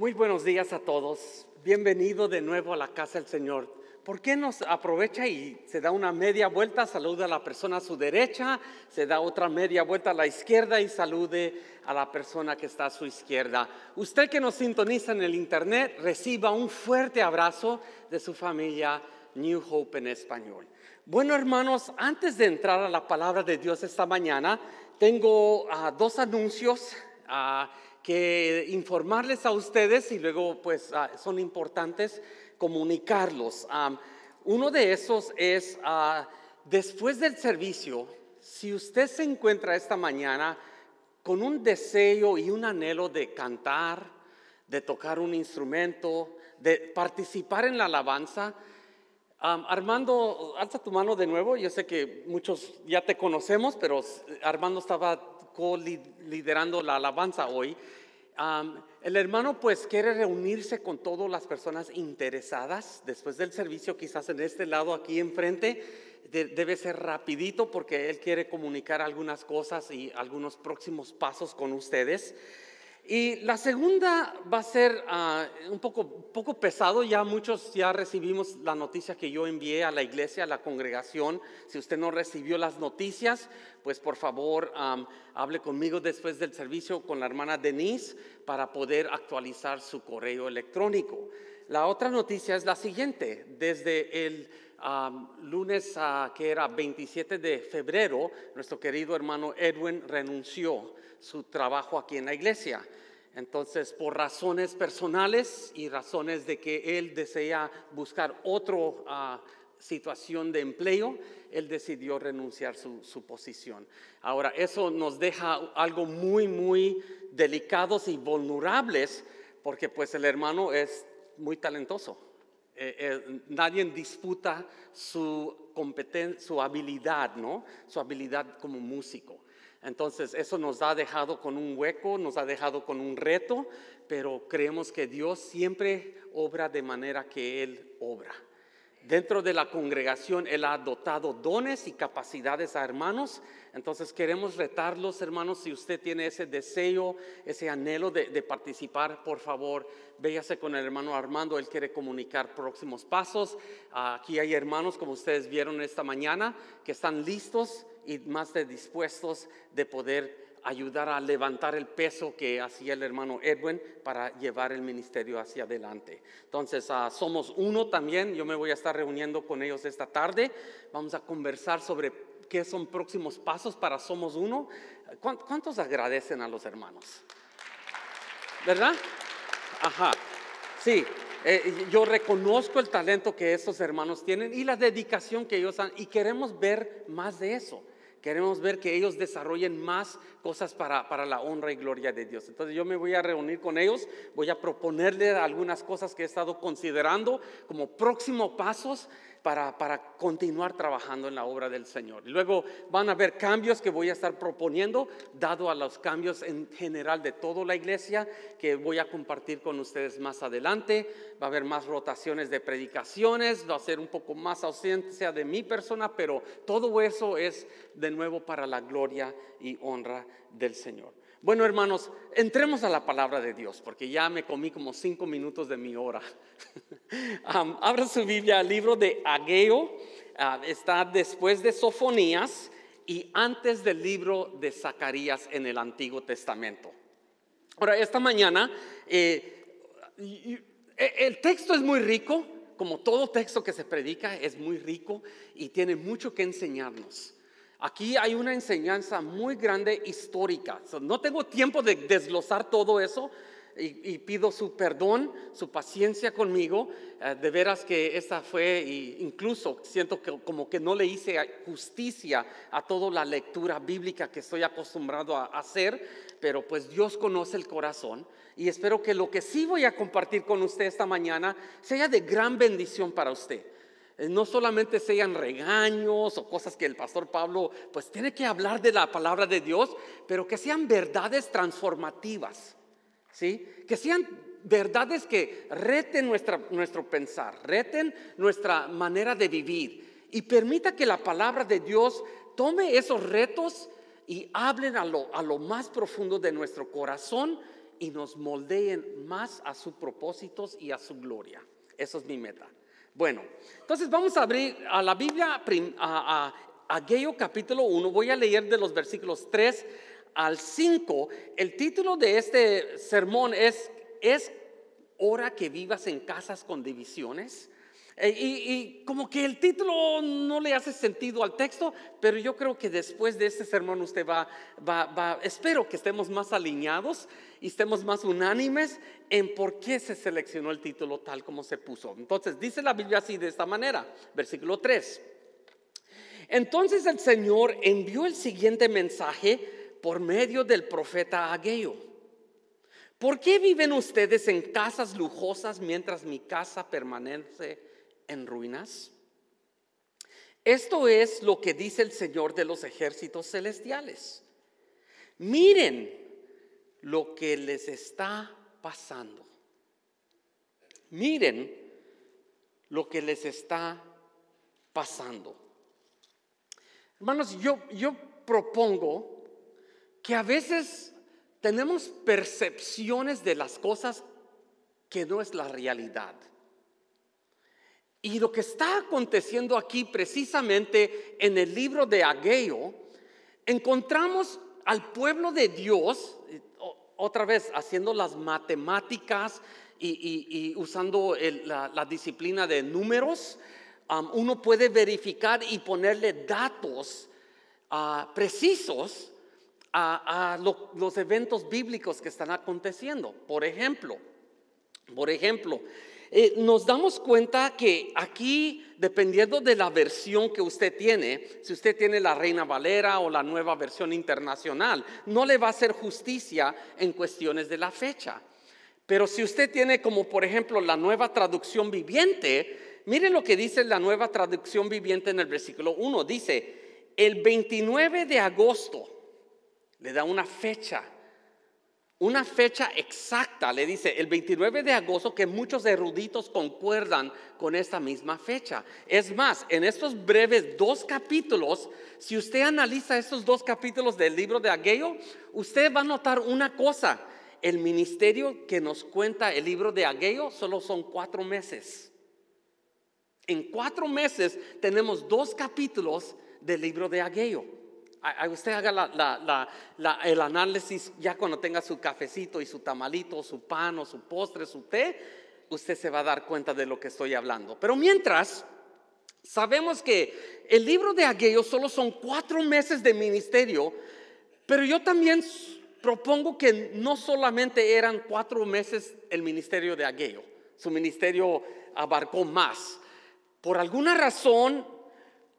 Muy buenos días a todos. Bienvenido de nuevo a la casa del Señor. ¿Por qué nos aprovecha y se da una media vuelta, saluda a la persona a su derecha, se da otra media vuelta a la izquierda y salude a la persona que está a su izquierda? Usted que nos sintoniza en el internet, reciba un fuerte abrazo de su familia New Hope en español. Bueno, hermanos, antes de entrar a la palabra de Dios esta mañana, tengo ah, dos anuncios. Ah, que informarles a ustedes y luego pues ah, son importantes comunicarlos. uno de esos es, ah, después del servicio, si usted se encuentra esta mañana con un deseo y un anhelo de cantar, de tocar un instrumento, de participar en la alabanza, Armando, alza tu mano de nuevo. Yo sé que muchos ya te conocemos, pero Armando estaba liderando la alabanza hoy. el hermano pues quiere reunirse con todas las personas interesadas después del servicio, quizás en este lado aquí enfrente. debe ser rapidito porque él quiere comunicar algunas cosas y algunos próximos pasos con ustedes. Y la segunda va a ser ah, un poco, poco pesado, ya muchos ya recibimos la noticia que yo envié a la iglesia, a la congregación. Si usted no recibió las noticias, pues por favor hable conmigo después del servicio con la hermana Denise para poder actualizar su correo electrónico. La otra noticia es la siguiente, desde el lunes que era 27 de febrero, nuestro querido hermano Edwin renunció su trabajo aquí en la iglesia. Entonces, por razones personales y razones de que él desea buscar otra ah, situación de empleo, él decidió renunciar su, su posición. Ahora, eso nos deja algo muy, muy delicados y vulnerables, porque pues el hermano es muy talentoso. Eh, eh, nadie disputa su competencia, su habilidad, ¿no? Su habilidad como músico. Entonces, eso nos ha dejado con un hueco, nos ha dejado con un reto, pero creemos que Dios siempre obra de manera que Él obra. Dentro de la congregación Él ha dotado dones y capacidades a hermanos. Entonces queremos retarlos, hermanos, si usted tiene ese deseo, ese anhelo de, participar, por favor, véyase con el hermano Armando. Él quiere comunicar próximos pasos. Aquí hay hermanos, como ustedes vieron esta mañana, que están listos y más de dispuestos de poder ayudar a levantar el peso que hacía el hermano Edwin para llevar el ministerio hacia adelante. Entonces, ah, somos uno también, yo me voy a estar reuniendo con ellos esta tarde, vamos a conversar sobre qué son próximos pasos para Somos Uno. ¿Cuántos agradecen a los hermanos? ¿Verdad? Ajá, sí. Eh, yo reconozco el talento que estos hermanos tienen y la dedicación que ellos han, y queremos ver más de eso. Queremos ver que ellos desarrollen más cosas para, para, la honra y gloria de Dios. Entonces yo me voy a reunir con ellos, voy a proponerle algunas cosas que he estado considerando como próximos pasos para, continuar trabajando en la obra del Señor. Luego van a haber cambios que voy a estar proponiendo, dado a los cambios en general de toda la iglesia, que voy a compartir con ustedes más adelante. Va a haber más rotaciones de predicaciones, va a ser un poco más ausencia de mi persona, pero todo eso es de nuevo para la gloria y honra del Señor. Bueno, hermanos, entremos a la palabra de Dios, porque ya me comí como cinco minutos de mi hora. abra su Biblia al libro de Ageo, ah, está después de Sofonías y antes del libro de Zacarías en el Antiguo Testamento. Ahora, esta mañana, eh, e, el texto es muy rico, como todo texto que se predica, es muy rico y tiene mucho que enseñarnos. Aquí hay una enseñanza muy grande histórica. no tengo tiempo de desglosar todo eso y, pido su perdón, su paciencia conmigo. Eh, de veras que esa fue, incluso siento que como que no le hice justicia a toda la lectura bíblica que estoy acostumbrado a hacer, pero pues Dios conoce el corazón y espero que lo que sí voy a compartir con usted esta mañana sea de gran bendición para usted. Eh, no solamente sean regaños o cosas que el pastor Pablo pues tiene que hablar de la palabra de Dios, pero que sean verdades transformativas, ¿sí? Que sean verdades que reten nuestra, nuestro pensar, reten nuestra manera de vivir y permita que la palabra de Dios tome esos retos y hablen a lo, a lo más profundo de nuestro corazón y nos moldeen más a sus propósitos y a su gloria. Eso es mi meta. Bueno, entonces vamos a abrir a la Biblia, a, a Ageo capítulo 1. Voy a leer de los versículos 3 al 5. El título de este sermón es, ¿es hora que vivas en casas con divisiones? Eh, y, como que el título no le hace sentido al texto, pero yo creo que después de este sermón usted va, va, va, espero que estemos más alineados y estemos más unánimes en por qué se seleccionó el título tal como se puso. Entonces dice la Biblia así de esta manera, versículo 3. Entonces el Señor envió el siguiente mensaje por medio del profeta Ageo. ¿Por qué viven ustedes en casas lujosas mientras mi casa permanece en ruinas? Esto es lo que dice el Señor de los ejércitos celestiales. Miren lo que les está pasando. Miren lo que les está pasando. Hermanos, yo, yo propongo que a veces tenemos percepciones de las cosas que no es la realidad. Y lo que está aconteciendo aquí precisamente en el libro de Ageo, encontramos al pueblo de Dios, otra vez haciendo las matemáticas y, usando la, disciplina de números, uno puede verificar y ponerle datos uh, precisos a, los eventos bíblicos que están aconteciendo. Por ejemplo, por ejemplo, eh, nos damos cuenta que aquí, dependiendo de la versión que usted tiene, si usted tiene la Reina Valera o la nueva versión internacional, no le va a hacer justicia en cuestiones de la fecha. Pero si usted tiene como por ejemplo la nueva traducción viviente, mire lo que dice la nueva traducción viviente en el versículo 1. Dice, el 29 de agosto, le da una fecha una fecha exacta, le dice el 29 de agosto, que muchos eruditos concuerdan con esta misma fecha. Es más, en estos breves dos capítulos, si usted analiza estos dos capítulos del libro de Ageo, usted va a notar una cosa. El ministerio que nos cuenta el libro de Ageo solo son cuatro meses. En cuatro meses tenemos dos capítulos del libro de Ageo usted haga el análisis ya cuando tenga su cafecito y su tamalito, su pan o su postre, su té, usted se va a dar cuenta de lo que estoy hablando. Pero mientras, sabemos que el libro de Ageo solo son cuatro meses de ministerio, pero yo también propongo que no solamente eran cuatro meses el ministerio de Ageo, su ministerio abarcó más. Por alguna razón,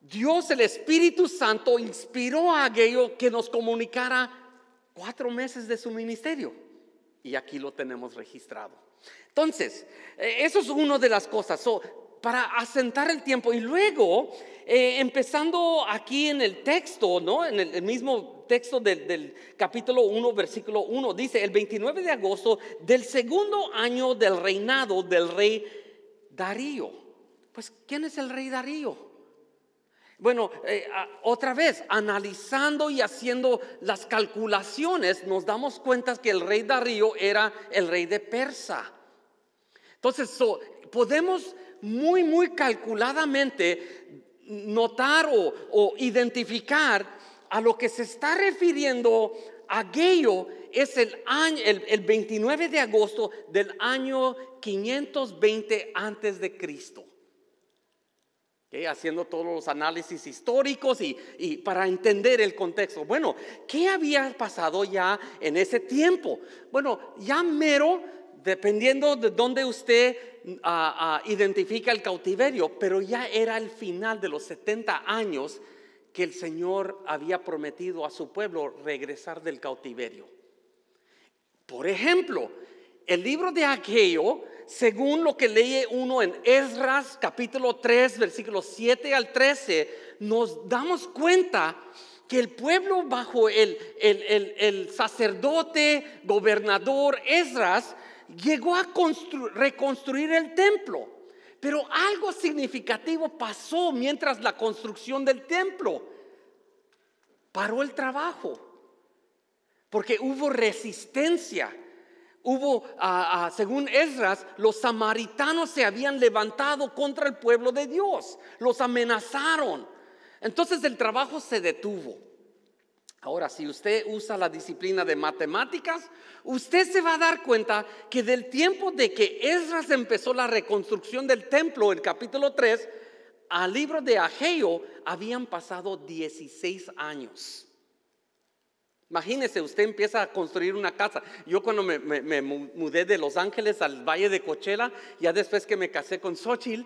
Dios, el Espíritu Santo, inspiró a Ageo que nos comunicara cuatro meses de su ministerio. Y aquí lo tenemos registrado. Entonces, eh, eso es una de las cosas. para asentar el tiempo y luego, eh, empezando aquí en el texto, ¿no? En el, mismo texto del, del, capítulo 1, versículo 1, dice, el 29 de agosto del segundo año del reinado del rey Darío. Pues, ¿quién es el rey Darío? Bueno, eh, otra vez, analizando y haciendo las calculaciones, nos damos cuenta que el rey Darío era el rey de Persa. Entonces, podemos muy, muy calculadamente notar o, identificar a lo que se está refiriendo aquello es el año, el, el 29 de agosto del año 520 antes de Cristo haciendo todos los análisis históricos y, para entender el contexto. Bueno, ¿qué había pasado ya en ese tiempo? Bueno, ya mero, dependiendo de dónde usted ah, ah, identifica el cautiverio, pero ya era el final de los 70 años que el Señor había prometido a su pueblo regresar del cautiverio. Por ejemplo, el libro de Ageo según lo que lee uno en Esdras capítulo 3, versículos 7 al 13, nos damos cuenta que el pueblo bajo el, el, sacerdote, gobernador Esdras, llegó a reconstruir el templo. Pero algo significativo pasó mientras la construcción del templo. Paró el trabajo, porque hubo resistencia Hubo, según Esdras, los samaritanos se habían levantado contra el pueblo de Dios, los amenazaron. Entonces el trabajo se detuvo. Ahora, si usted usa la disciplina de matemáticas, usted se va a dar cuenta que del tiempo de que Esdras empezó la reconstrucción del templo, el capítulo 3, al libro de Ageo habían pasado 16 años. Imagínese, usted empieza a construir una casa. Yo cuando me, mudé de Los Ángeles al Valle de Coachella, ya después que me casé con Xochitl,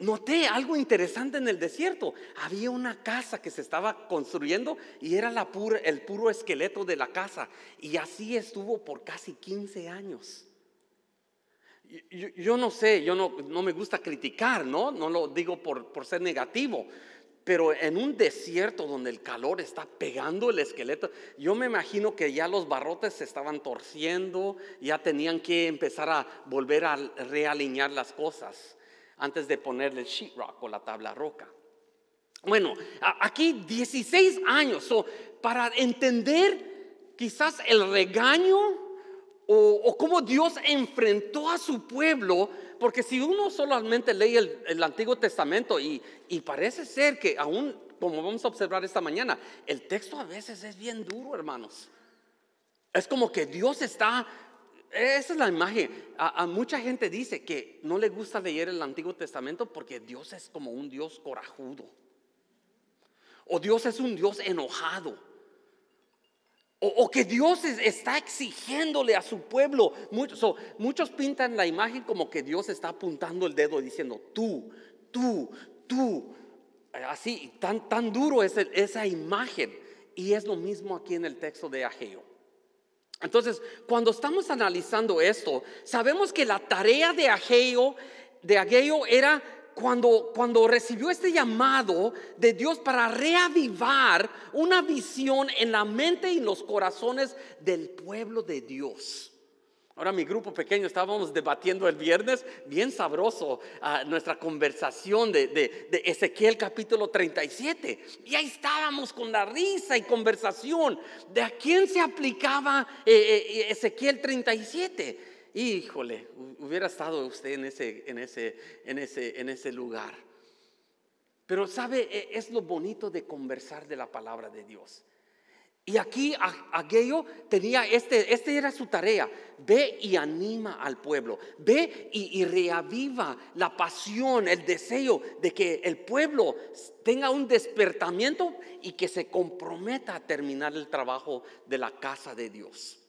noté algo interesante en el desierto. Había una casa que se estaba construyendo y era el puro esqueleto de la casa. Y así estuvo por casi 15 años. Yo, no sé, yo no, me gusta criticar, ¿no? No lo digo por ser negativo, pero en un desierto donde el calor está pegando el esqueleto, yo me imagino que ya los barrotes se estaban torciendo, ya tenían que empezar a volver a realinear las cosas antes de ponerle el sheetrock o la tabla roca. Bueno, aquí 16 años, para entender quizás el regaño o, cómo Dios enfrentó a su pueblo, porque si uno solamente lee el, Antiguo Testamento y, parece ser que aún, como vamos a observar esta mañana, el texto a veces es bien duro, hermanos. Es como que Dios está, esa es la imagen. A, mucha gente dice que no le gusta leer el Antiguo Testamento porque Dios es como un Dios corajudo. O Dios es un Dios enojado. O, que Dios está exigiéndole a su pueblo. Muchos, muchos pintan la imagen como que Dios está apuntando el dedo diciendo, tú, tú, tú. Así, tan, tan duro es esa imagen. Y es lo mismo aquí en el texto de Ageo. Entonces, cuando estamos analizando esto, sabemos que la tarea de Ageo, de Ageo era cuando, cuando recibió este llamado de Dios para reavivar una visión en la mente y los corazones del pueblo de Dios. Ahora mi grupo pequeño estábamos debatiendo el viernes, bien sabroso, ah, nuestra conversación de, Ezequiel capítulo 37. Y ahí estábamos con la risa y conversación de a quién se aplicaba eh, eh, Ezequiel 37 híjole, hubiera estado usted en ese, en ese, en ese, en ese lugar. Pero sabe, e, es lo bonito de conversar de la palabra de Dios. Y aquí Ageo tenía, este, este era su tarea, ve y anima al pueblo, ve y, y, reaviva la pasión, el deseo de que el pueblo tenga un despertamiento y que se comprometa a terminar el trabajo de la casa de Dios.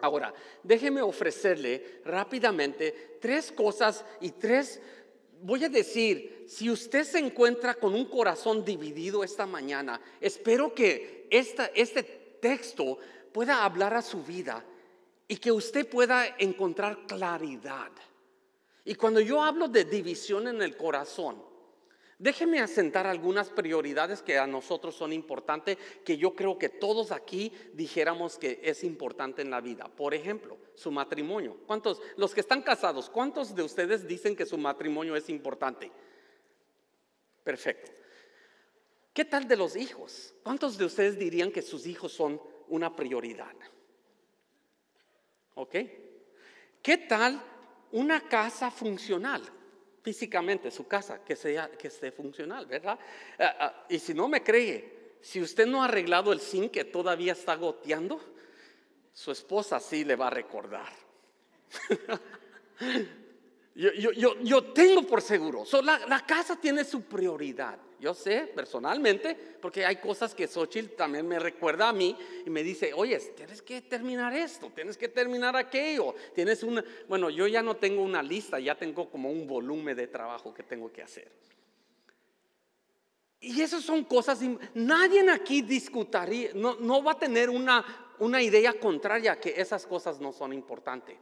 Ahora, déjeme ofrecerle rápidamente tres cosas y tres, voy a decir, si usted se encuentra con un corazón dividido esta mañana, espero que este texto pueda hablar a su vida y que usted pueda encontrar claridad. Y cuando yo hablo de división en el corazón, Déjeme asentar algunas prioridades que a nosotros son importantes, que yo creo que todos aquí dijéramos que es importante en la vida. Por ejemplo, su matrimonio. ¿Cuántos, los que están casados, cuántos de ustedes dicen que su matrimonio es importante? Perfecto. ¿Qué tal de los hijos? ¿Cuántos de ustedes dirían que sus hijos son una prioridad? ¿Ok? ¿Qué tal una casa funcional? Físicamente su casa, que, sea, que esté funcional, ¿verdad? Ah, ah, y si no me cree, si usted no ha arreglado el zinc que todavía está goteando, su esposa sí le va a recordar. yo, tengo por seguro, la casa tiene su prioridad. Yo sé personalmente, porque hay cosas que Xochitl también me recuerda a mí y me dice, oye, tienes que terminar esto, tienes que terminar aquello, tienes una, bueno, yo ya no tengo una lista, ya tengo como un volumen de trabajo que tengo que hacer. Y esas son cosas, nadie aquí discutaría, no, no va a tener una, una idea contraria que esas cosas no son importantes.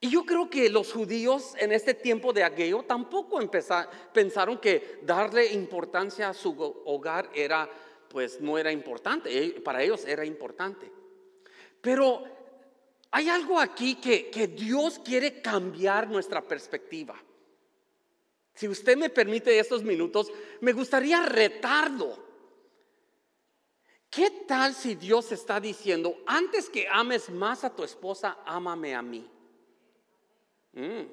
Y yo creo que los judíos en este tiempo de Ageo tampoco pensaron que darle importancia a su hogar era, pues no era importante, eh, para ellos era importante. Pero hay algo aquí que, que Dios quiere cambiar nuestra perspectiva. Si usted me permite estos minutos, me gustaría retarlo ¿Qué tal si Dios está diciendo, antes que ames más a tu esposa, ámame a mí? Mm.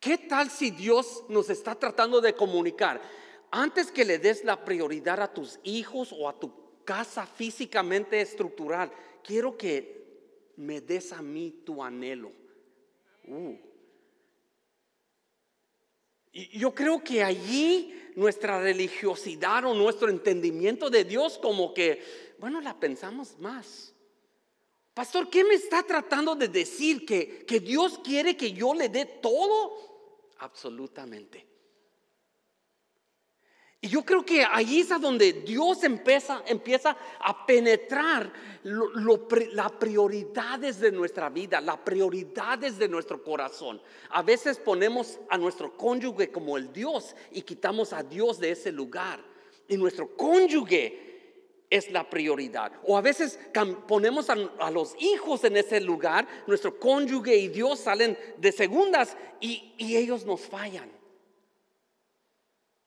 ¿Qué tal si Dios nos está tratando de comunicar? Antes que le des la prioridad a tus hijos o a tu casa físicamente estructural, quiero que me des a mí tu anhelo. Uh. Yo creo que allí nuestra religiosidad o nuestro entendimiento de Dios como que, bueno, la pensamos más. Pastor, ¿qué me está tratando de decir? ¿Que, que Dios quiere que yo le dé todo? Absolutamente. Y yo creo que ahí es a donde Dios empieza, empieza a penetrar las prioridades de nuestra vida, las prioridades de nuestro corazón. A veces ponemos a nuestro cónyuge como el Dios y quitamos a Dios de ese lugar. Y nuestro cónyuge es la prioridad. O a veces ponemos a, los hijos en ese lugar, nuestro cónyuge y Dios salen de segundas y ellos nos fallan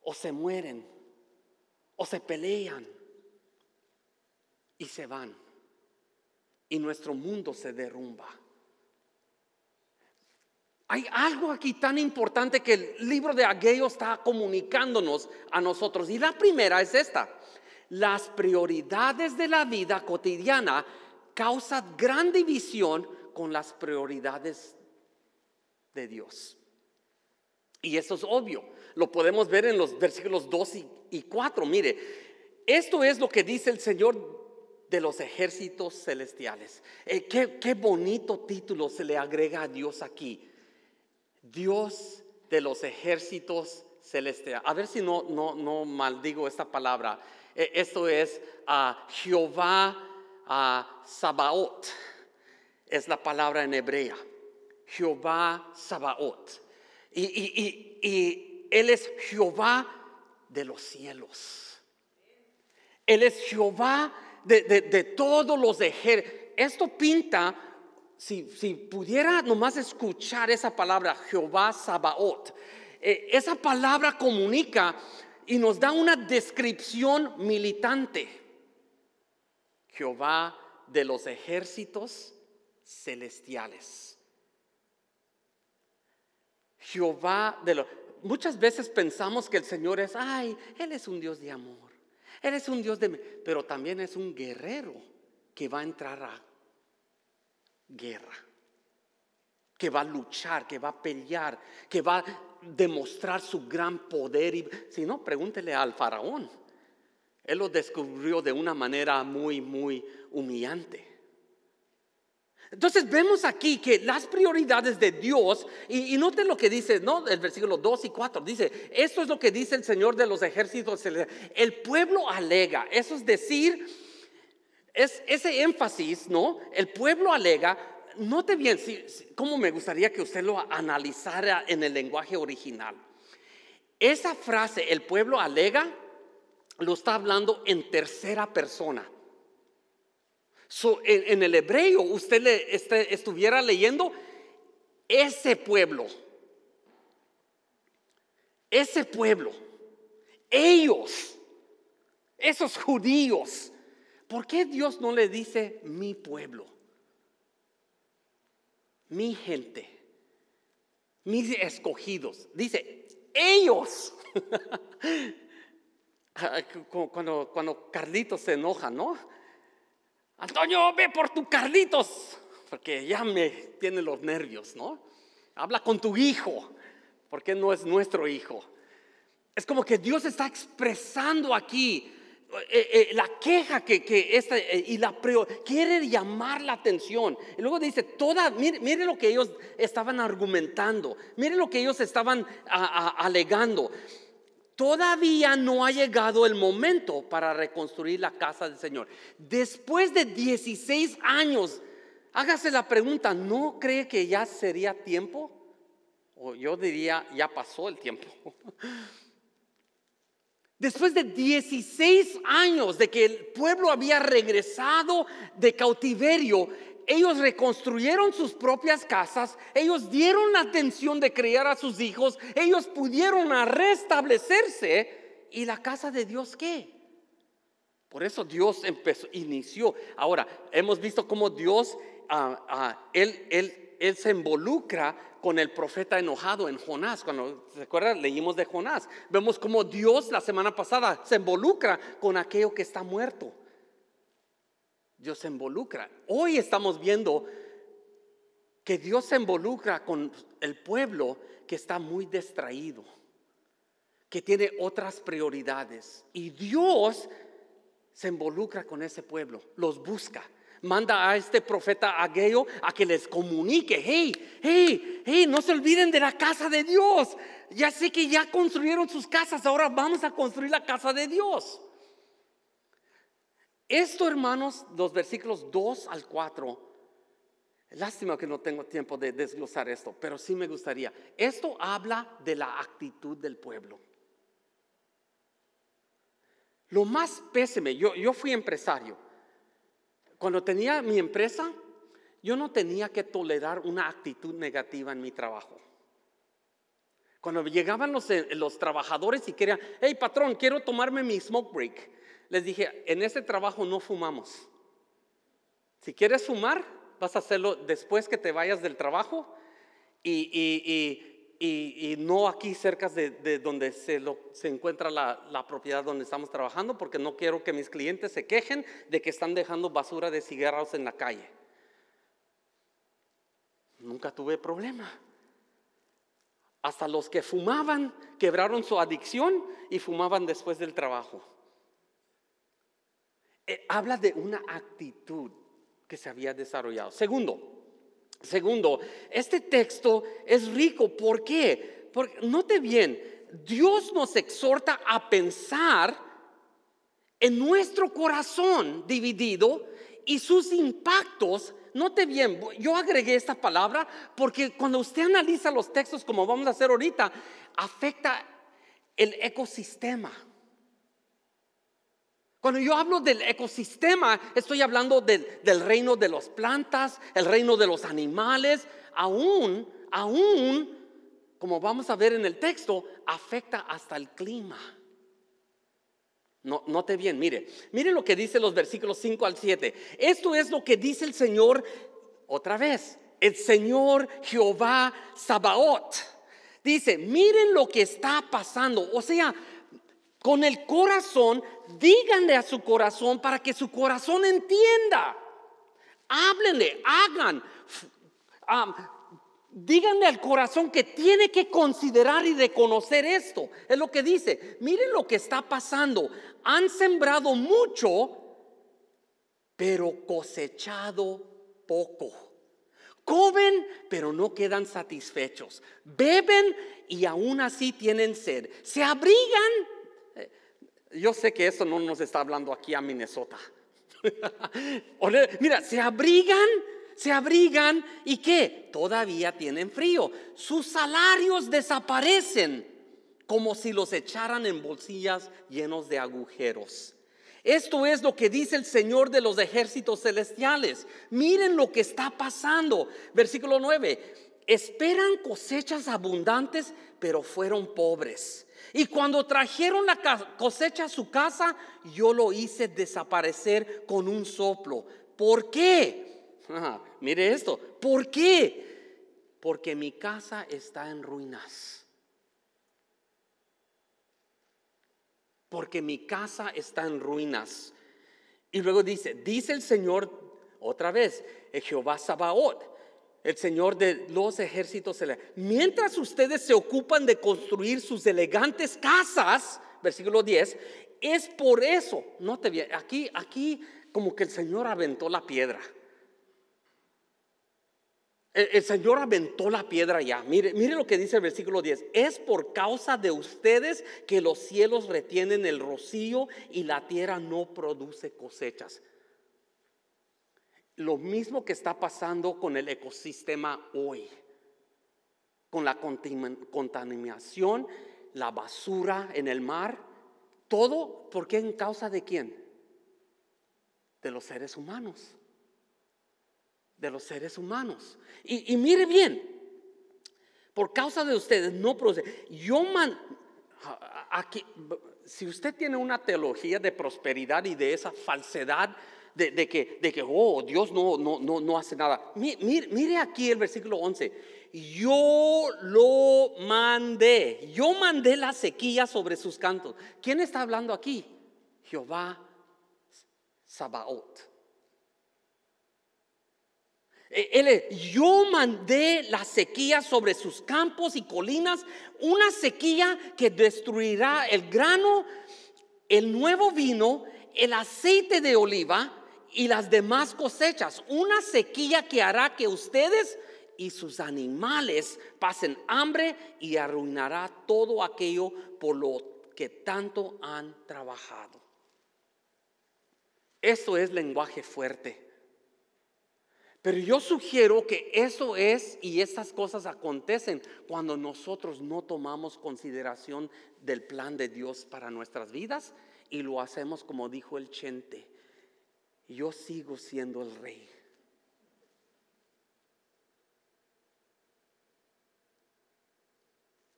o se mueren o se pelean y se van y nuestro mundo se derrumba. Hay algo aquí tan importante que el libro de Ageo está comunicándonos a nosotros. Y la primera es esta. Las prioridades de la vida cotidiana causan gran división con las prioridades de Dios. Y eso es obvio. Lo podemos ver en los versículos 2 y, 4. Mire, esto es lo que dice el Señor de los ejércitos celestiales. Eh, qué, bonito título se le agrega a Dios aquí. Dios de los ejércitos celestiales. A ver si no, no, no maldigo esta palabra. Eh, esto es a Jehová Sabaot. Es la palabra en hebrea. Jehová Sabaot. Y, Él es Jehová de los cielos. Él es Jehová de, todos los ejércitos. Esto pinta, si, si, pudiera nomás escuchar esa palabra, Jehová Sabaoth, eh, esa palabra comunica y nos da una descripción militante. Jehová de los ejércitos celestiales. Jehová de lo... Muchas veces pensamos que el Señor es, ay, Él es un Dios de amor. Él es un Dios de... Pero también es un guerrero que va a entrar a guerra. Que va a luchar, que va a pelear, que va a demostrar su gran poder. Y, si no, pregúntele al faraón. Él lo descubrió de una manera muy, muy humillante. Entonces vemos aquí que las prioridades de Dios, y, y noten lo que dice, ¿no? El versículo 2 y 4, dice, esto es lo que dice el Señor de los ejércitos. El pueblo alega, eso es decir, es ese énfasis, ¿no? El pueblo alega, note bien, si, cómo me gustaría que usted lo analizara en el lenguaje original. Esa frase, el pueblo alega, lo está hablando en tercera persona en, el hebreo usted le, este, estuviera leyendo ese pueblo, ese pueblo, ellos, esos judíos. ¿Por qué Dios no le dice mi pueblo? Mi gente, mis escogidos. Dice, ellos. cuando, cuando Carlitos se enoja, ¿no? Antonio, ve por tu Carlitos, porque ya me tiene los nervios, ¿no? Habla con tu hijo, porque no es nuestro hijo. Es como que Dios está expresando aquí eh, eh, la queja que, esta, eh, y la quiere llamar la atención. Y luego dice, toda, mire, lo que ellos estaban argumentando, mire lo que ellos estaban alegando. Todavía no ha llegado el momento para reconstruir la casa del Señor. Después de 16 años, hágase la pregunta, ¿no cree que ya sería tiempo? O yo diría, ya pasó el tiempo. Después de 16 años de que el pueblo había regresado de cautiverio, ellos reconstruyeron sus propias casas, ellos dieron la atención de criar a sus hijos, ellos pudieron restablecerse y la casa de Dios qué? Por eso Dios empezó, inició. Ahora, hemos visto cómo Dios, ah, ah, él, él, él se involucra con el profeta enojado en Jonás. Cuando se acuerdan, leímos de Jonás. Vemos cómo Dios la semana pasada se involucra con aquello que está muerto. Dios se involucra. Hoy estamos viendo que Dios se involucra con el pueblo que está muy distraído, que tiene otras prioridades. Y Dios se involucra con ese pueblo, los busca. Manda a este profeta Ageo a que les comunique, hey, hey, hey, no se olviden de la casa de Dios. Ya sé que ya construyeron sus casas, ahora vamos a construir la casa de Dios. Esto, hermanos, los versículos 2 al 4, lástima que no tengo tiempo de desglosar esto, pero sí me gustaría. Esto habla de la actitud del pueblo. Lo más pésime, yo, yo fui empresario. Cuando tenía mi empresa, yo no tenía que tolerar una actitud negativa en mi trabajo. Cuando llegaban los, eh, trabajadores y querían, hey patrón, quiero tomarme mi smoke break. Les dije, en ese trabajo no fumamos. Si quieres fumar, vas a hacerlo después que te vayas del trabajo y, y y, no aquí cerca de, donde se, encuentra la, la, propiedad donde estamos trabajando, porque no quiero que mis clientes se quejen de que están dejando basura de cigarros en la calle. Nunca tuve problema. Hasta los que fumaban quebraron su adicción y fumaban después del trabajo. Eh, habla de una actitud que se había desarrollado. Segundo, Segundo, este texto es rico. ¿Por qué? Porque, note bien, Dios nos exhorta a pensar en nuestro corazón dividido y sus impactos. Note bien, yo agregué esta palabra porque cuando usted analiza los textos como vamos a hacer ahorita, afecta el ecosistema. Cuando yo hablo del ecosistema, estoy hablando del, reino de las plantas, el reino de los animales, aún, aún, como vamos a ver en el texto, afecta hasta el clima. No, note bien, mire, mire lo que dice los versículos 5 al 7. Esto es lo que dice el Señor otra vez, el Señor Jehová Sabaoth. Dice, miren lo que está pasando. O sea, con el corazón, díganle a su corazón para que su corazón entienda. Háblenle, hagan. díganle al corazón que tiene que considerar y reconocer esto. Es lo que dice. Miren lo que está pasando. Han sembrado mucho, pero cosechado poco. Comen, pero no quedan satisfechos. Beben y aún así tienen sed. Se abrigan yo sé que eso no nos está hablando aquí a Minnesota. Mira, se abrigan, se abrigan y qué? Todavía tienen frío. Sus salarios desaparecen como si los echaran en bolsillas llenos de agujeros. Esto es lo que dice el Señor de los ejércitos celestiales. Miren lo que está pasando. Versículo 9. Esperan cosechas abundantes, pero fueron pobres. Y cuando trajeron la cosecha a su casa, yo lo hice desaparecer con un soplo. ¿Por qué? mire esto. ¿Por qué? Porque mi casa está en ruinas. Porque mi casa está en ruinas. Y luego dice, dice el Señor otra vez, Jehová Sabaoth el Señor de los ejércitos. Mientras ustedes se ocupan de construir sus elegantes casas, versículo 10, es por eso, no te bien, aquí, aquí como que el Señor aventó la piedra. El, Señor aventó la piedra ya. Mire, mire lo que dice el versículo 10. Es por causa de ustedes que los cielos retienen el rocío y la tierra no produce cosechas lo mismo que está pasando con el ecosistema hoy, con la contaminación, la basura en el mar, todo, ¿por qué en causa de quién? De los seres humanos. De los seres humanos. Y, mire bien, por causa de ustedes no procede. Yo man, aquí, si usted tiene una teología de prosperidad y de esa falsedad de, que, de que, oh, Dios no, no, no, no hace nada. Mire, mire aquí el versículo 11. Yo lo mandé, yo mandé la sequía sobre sus cantos. ¿Quién está hablando aquí? Jehová Sabaoth. E, él, yo mandé la sequía sobre sus campos y colinas, una sequía que destruirá el grano, el nuevo vino, el aceite de oliva y las demás cosechas. Una sequía que hará que ustedes y sus animales pasen hambre y arruinará todo aquello por lo que tanto han trabajado. Eso es lenguaje fuerte. Pero yo sugiero que eso es y estas cosas acontecen cuando nosotros no tomamos consideración del plan de Dios para nuestras vidas y lo hacemos como dijo el Chente. Yo sigo siendo el rey.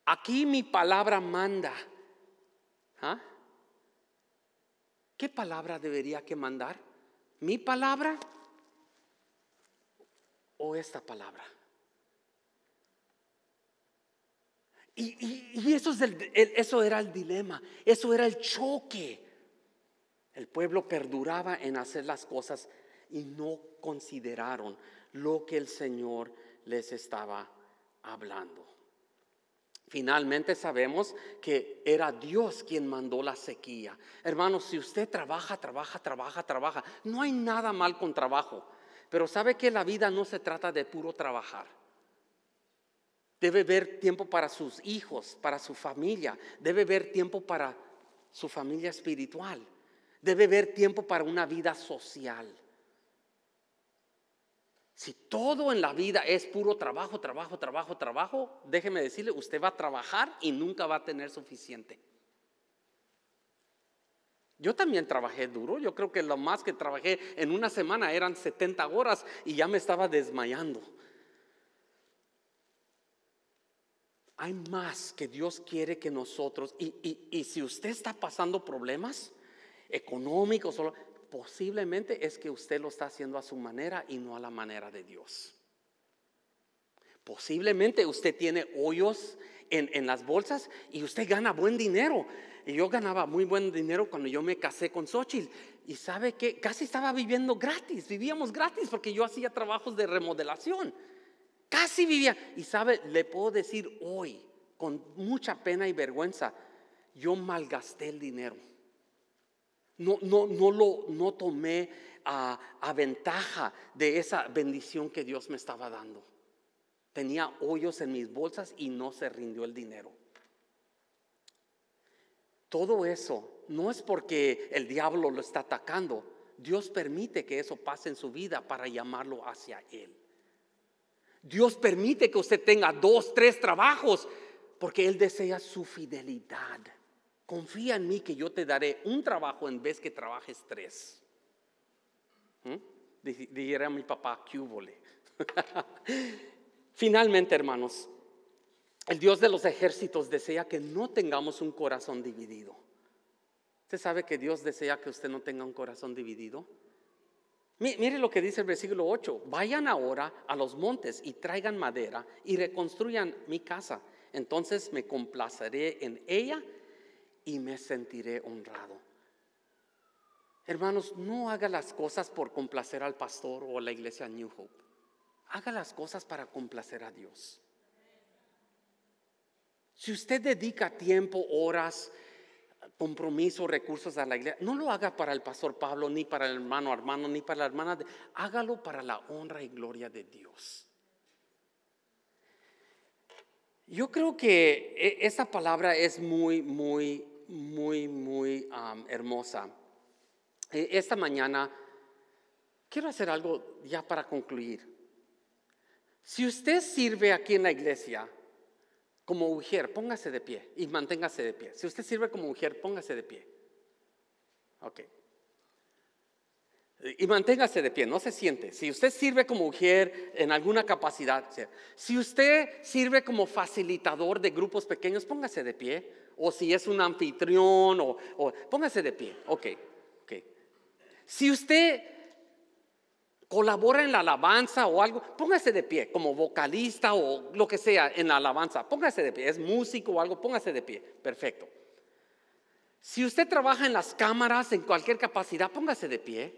Aquí mi palabra manda. ¿Ah? ¿Qué palabra debería que mandar? ¿Mi palabra? o esta palabra. Y, eso, es eso era el dilema, eso era el choque. El pueblo perduraba en hacer las cosas y no consideraron lo que el Señor les estaba hablando. Finalmente sabemos que era Dios quien mandó la sequía. Hermanos, si usted trabaja, trabaja, trabaja, trabaja, no hay nada mal con trabajo. Pero sabe que la vida no se trata de puro trabajar. Debe haber tiempo para sus hijos, para su familia. Debe haber tiempo para su familia espiritual. Debe haber tiempo para una vida social. Si todo en la vida es puro trabajo, trabajo, trabajo, trabajo, déjeme decirle, usted va a trabajar y nunca va a tener suficiente. Yo también trabajé duro, yo creo que lo más que trabajé en una semana eran 70 horas y ya me estaba desmayando. Hay más que Dios quiere que nosotros, y, si usted está pasando problemas económicos, posiblemente es que usted lo está haciendo a su manera y no a la manera de Dios. Posiblemente usted tiene hoyos en, en las bolsas y usted gana buen dinero, y yo ganaba muy buen dinero cuando yo me casé con Xochitl. Y sabe que casi estaba viviendo gratis, vivíamos gratis porque yo hacía trabajos de remodelación. Casi vivía. Y sabe, le puedo decir hoy, con mucha pena y vergüenza, yo malgasté el dinero. No, no, no lo no tomé a, a ventaja de esa bendición que Dios me estaba dando. Tenía hoyos en mis bolsas y no se rindió el dinero. Todo eso no es porque el diablo lo está atacando. Dios permite que eso pase en su vida para llamarlo hacia Él. Dios permite que usted tenga dos, tres trabajos porque Él desea su fidelidad. Confía en mí que yo te daré un trabajo en vez que trabajes tres. ¿Mm? Dijera mi papá, ¿qué Finalmente, hermanos, el Dios de los ejércitos desea que no tengamos un corazón dividido. ¿Usted sabe que Dios desea que usted no tenga un corazón dividido? Mire lo que dice el versículo 8. Vayan ahora a los montes y traigan madera y reconstruyan mi casa. Entonces me complaceré en ella y me sentiré honrado. Hermanos, no haga las cosas por complacer al pastor o a la iglesia New Hope. Haga las cosas para complacer a Dios. Si usted dedica tiempo, horas, compromiso, recursos a la iglesia, no lo haga para el pastor Pablo, ni para el hermano hermano, ni para la hermana. hágalo para la honra y gloria de Dios. Yo creo que e, esa palabra es muy, muy, muy, muy hermosa. E, esta mañana quiero hacer algo ya para concluir. Si usted sirve aquí en la iglesia, como mujer, póngase de pie y manténgase de pie. Si usted sirve como mujer, póngase de pie. Ok. Y manténgase de pie, no se siente. Si usted sirve como mujer en alguna capacidad, si usted sirve como facilitador de grupos pequeños, póngase de pie o si es un anfitrión, o, póngase de pie, ok, ok. Si usted colabora en la alabanza o algo, póngase de pie, como vocalista o lo que sea en la alabanza, póngase de pie, es músico o algo, póngase de pie, perfecto. Si usted trabaja en las cámaras, en cualquier capacidad, póngase de pie.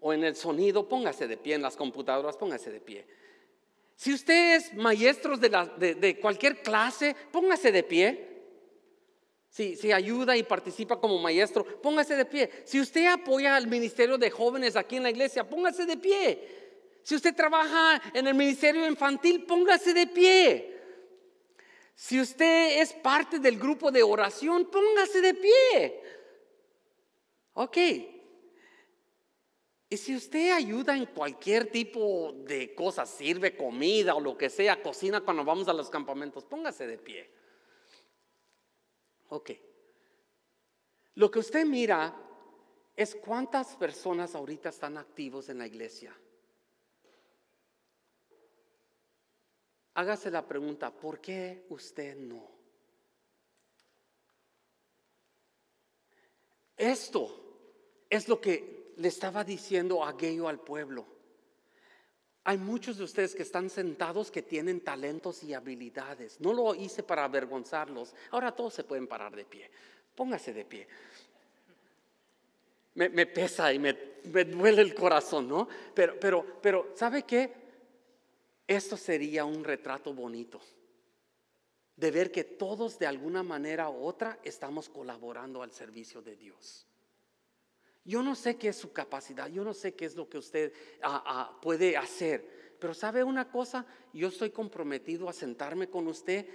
O en el sonido, póngase de pie, en las computadoras, póngase de pie. Si usted es maestro de, cualquier clase, póngase de pie. Si, si, ayuda y participa como maestro, póngase de pie. Si usted apoya al ministerio de jóvenes aquí en la iglesia, póngase de pie. Si usted trabaja en el ministerio infantil, póngase de pie. Si usted es parte del grupo de oración, póngase de pie. Ok. Y si usted ayuda en cualquier tipo de cosas, sirve comida o lo que sea, cocina cuando vamos a los campamentos, póngase de pie. Ok. Lo que usted mira es cuántas personas ahorita están activos en la iglesia. Hágase la pregunta, ¿por qué usted no? Esto es lo que le estaba diciendo aquello al pueblo. Hay muchos de ustedes que están sentados que tienen talentos y habilidades. No lo hice para avergonzarlos. Ahora todos se pueden parar de pie. Póngase de pie. Me, pesa y me, me, duele el corazón, ¿no? Pero, pero, pero, ¿sabe qué? Esto sería un retrato bonito de ver que todos de alguna manera u otra estamos colaborando al servicio de Dios. Yo no sé qué es su capacidad, yo no sé qué es lo que usted ah, ah, puede hacer, pero sabe una cosa, yo estoy comprometido a sentarme con usted,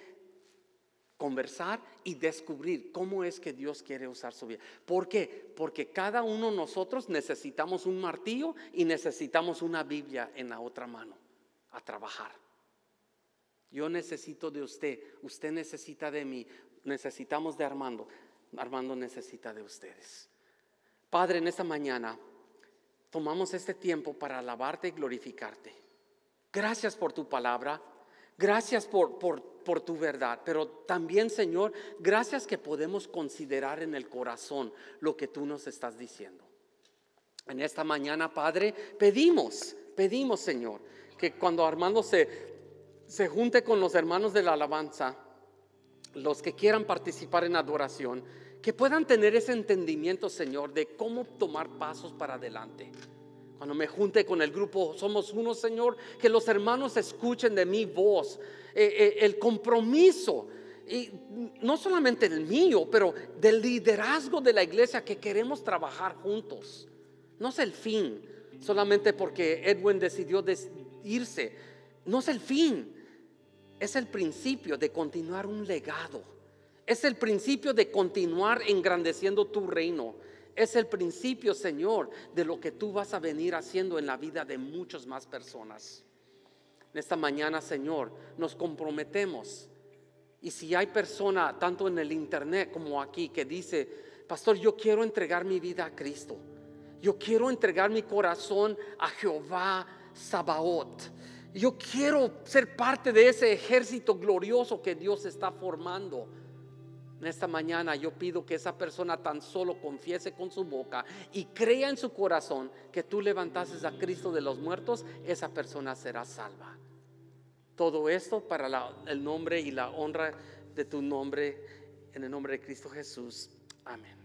conversar y descubrir cómo es que Dios quiere usar su vida. ¿Por qué? Porque cada uno de nosotros necesitamos un martillo y necesitamos una Biblia en la otra mano a trabajar. Yo necesito de usted, usted necesita de mí, necesitamos de Armando, Armando necesita de ustedes. Padre, en esta mañana tomamos este tiempo para alabarte y glorificarte. Gracias por tu palabra, gracias por, por, por tu verdad, pero también, Señor, gracias que podemos considerar en el corazón lo que tú nos estás diciendo. En esta mañana, Padre, pedimos, pedimos, Señor, que cuando Armando se, se junte con los hermanos de la alabanza, los que quieran participar en adoración, que puedan tener ese entendimiento, Señor, de cómo tomar pasos para adelante. Cuando me junte con el grupo, somos uno, Señor, que los hermanos escuchen de mi voz, eh, eh, el compromiso, y no solamente el mío, pero del liderazgo de la iglesia que queremos trabajar juntos. No es el fin, solamente porque Edwin decidió irse. No es el fin, es el principio de continuar un legado. Es el principio de continuar engrandeciendo tu reino. Es el principio, Señor, de lo que tú vas a venir haciendo en la vida de muchas más personas. En esta mañana, Señor, nos comprometemos. Y si hay persona, tanto en el internet como aquí, que dice, Pastor, yo quiero entregar mi vida a Cristo. Yo quiero entregar mi corazón a Jehová Sabaoth. Yo quiero ser parte de ese ejército glorioso que Dios está formando. En esta mañana yo pido que esa persona tan solo confiese con su boca y crea en su corazón que tú levantases a Cristo de los muertos, esa persona será salva. Todo esto para el nombre y la honra de tu nombre, en el nombre de Cristo Jesús. Amén.